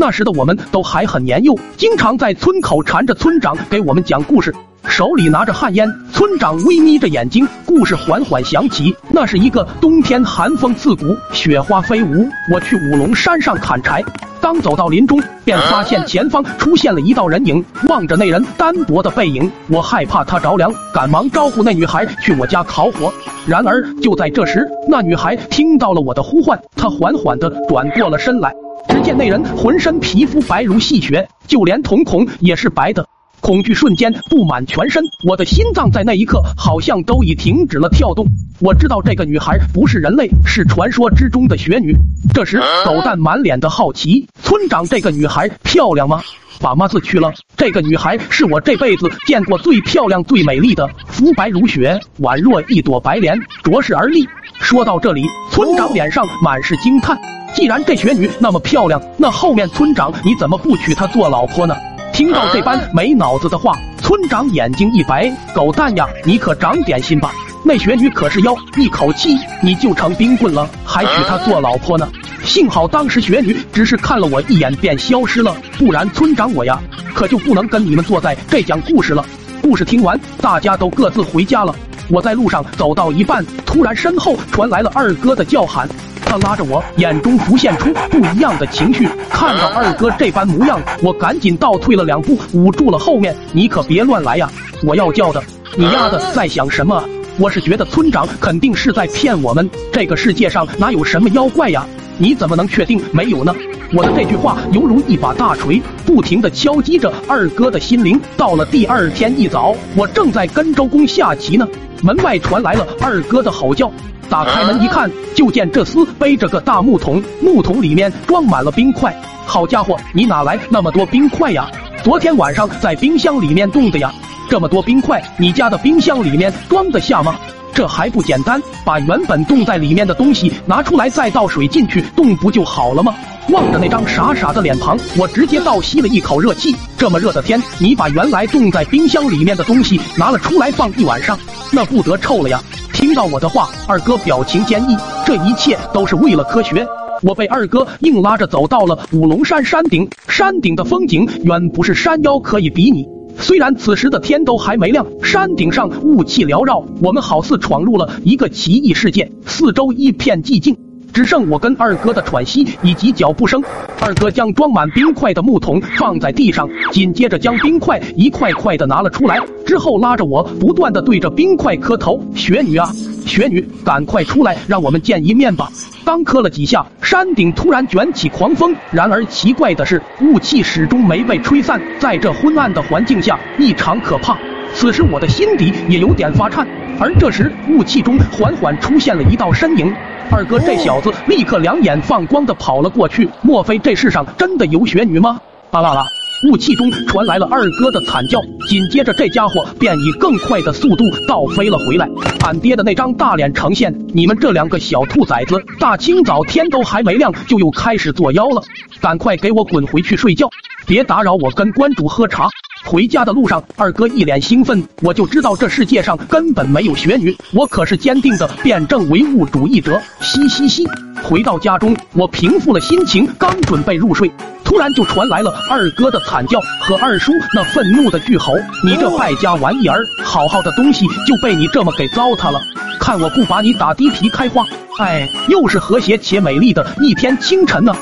那时的我们都还很年幼，经常在村口缠着村长给我们讲故事，手里拿着旱烟。村长微眯着眼睛，故事缓缓响起。那是一个冬天，寒风刺骨，雪花飞舞。我去五龙山上砍柴，刚走到林中，便发现前方出现了一道人影。望着那人单薄的背影，我害怕他着凉，赶忙招呼那女孩去我家烤火。然而就在这时，那女孩听到了我的呼唤，她缓缓地转过了身来。只见那人浑身皮肤白如细雪，就连瞳孔也是白的。恐惧瞬间布满全身，我的心脏在那一刻好像都已停止了跳动。我知道这个女孩不是人类，是传说之中的雪女。这时，狗蛋满脸的好奇：“村长，这个女孩漂亮吗？”“把妈字去了，这个女孩是我这辈子见过最漂亮、最美丽的，肤白如雪，宛若一朵白莲，着实而立。”说到这里，村长脸上满是惊叹。既然这雪女那么漂亮，那后面村长你怎么不娶她做老婆呢？听到这般没脑子的话，村长眼睛一白：“狗蛋呀，你可长点心吧！那雪女可是妖，一口气你就成冰棍了，还娶她做老婆呢？”幸好当时雪女只是看了我一眼便消失了，不然村长我呀，可就不能跟你们坐在这讲故事了。故事听完，大家都各自回家了。我在路上走到一半，突然身后传来了二哥的叫喊。他拉着我，眼中浮现出不一样的情绪。看到二哥这般模样，我赶紧倒退了两步，捂住了后面。你可别乱来呀！我要叫的。你丫的在想什么？我是觉得村长肯定是在骗我们。这个世界上哪有什么妖怪呀？你怎么能确定没有呢？我的这句话犹如一把大锤，不停的敲击着二哥的心灵。到了第二天一早，我正在跟周公下棋呢，门外传来了二哥的吼叫。打开门一看，就见这厮背着个大木桶，木桶里面装满了冰块。好家伙，你哪来那么多冰块呀？昨天晚上在冰箱里面冻的呀。这么多冰块，你家的冰箱里面装得下吗？这还不简单，把原本冻在里面的东西拿出来，再倒水进去冻不就好了吗？望着那张傻傻的脸庞，我直接倒吸了一口热气。这么热的天，你把原来冻在冰箱里面的东西拿了出来放一晚上，那不得臭了呀？听到我的话，二哥表情坚毅，这一切都是为了科学。我被二哥硬拉着走到了五龙山山顶，山顶的风景远不是山腰可以比拟。虽然此时的天都还没亮，山顶上雾气缭绕，我们好似闯入了一个奇异世界，四周一片寂静。只剩我跟二哥的喘息以及脚步声。二哥将装满冰块的木桶放在地上，紧接着将冰块一块块的拿了出来，之后拉着我不断的对着冰块磕头：“雪女啊，雪女，赶快出来，让我们见一面吧！”刚磕了几下，山顶突然卷起狂风，然而奇怪的是，雾气始终没被吹散，在这昏暗的环境下异常可怕。此时我的心底也有点发颤，而这时雾气中缓缓出现了一道身影。二哥这小子立刻两眼放光的跑了过去，莫非这世上真的有雪女吗？啊啦啦！雾气中传来了二哥的惨叫，紧接着这家伙便以更快的速度倒飞了回来。俺爹的那张大脸呈现：你们这两个小兔崽子，大清早天都还没亮就又开始作妖了，赶快给我滚回去睡觉，别打扰我跟关主喝茶。回家的路上，二哥一脸兴奋，我就知道这世界上根本没有雪女，我可是坚定的辩证唯物主义者。嘻嘻嘻，回到家中，我平复了心情，刚准备入睡，突然就传来了二哥的惨叫和二叔那愤怒的巨吼：“你这败家玩意儿，好好的东西就被你这么给糟蹋了！看我不把你打地皮开花！”哎，又是和谐且美丽的一天清晨呢。